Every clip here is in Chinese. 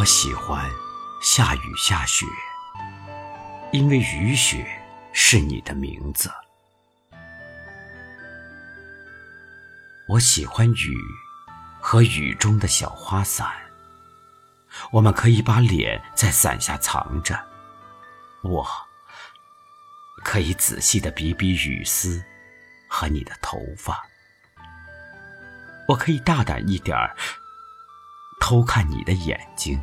我喜欢下雨下雪，因为雨雪是你的名字。我喜欢雨和雨中的小花伞，我们可以把脸在伞下藏着。我可以仔细的比比雨丝和你的头发，我可以大胆一点儿偷看你的眼睛。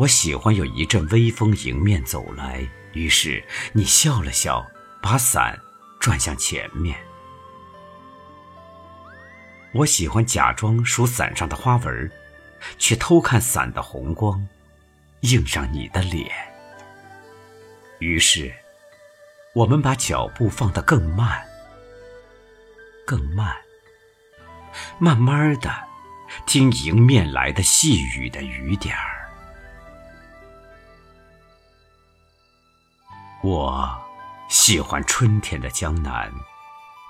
我喜欢有一阵微风迎面走来，于是你笑了笑。把伞转向前面。我喜欢假装数伞上的花纹，却偷看伞的红光映上你的脸。于是，我们把脚步放得更慢，更慢，慢慢的听迎面来的细雨的雨点儿。我。喜欢春天的江南，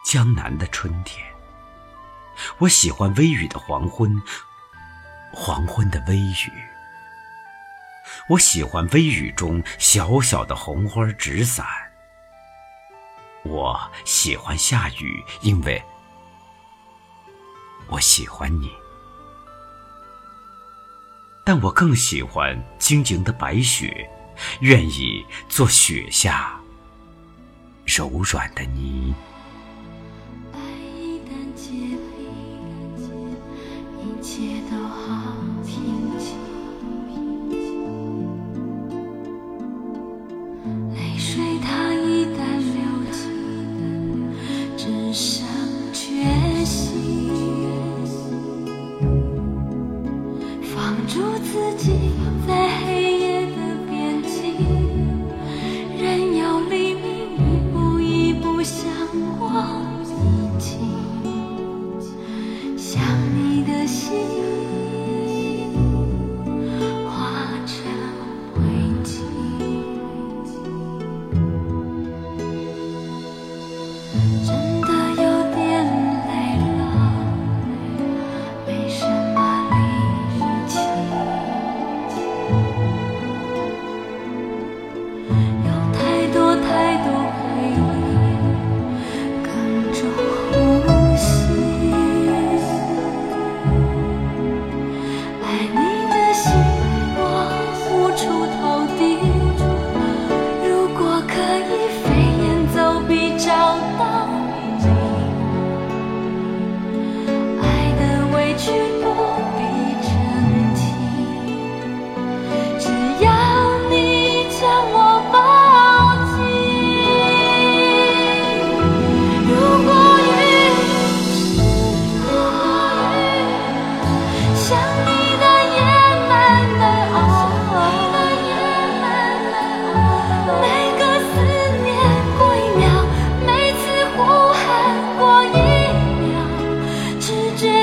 江南的春天。我喜欢微雨的黄昏，黄昏的微雨。我喜欢微雨中小小的红花纸伞。我喜欢下雨，因为我喜欢你。但我更喜欢晶莹的白雪，愿意做雪下。柔软的泥。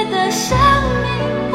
的生命。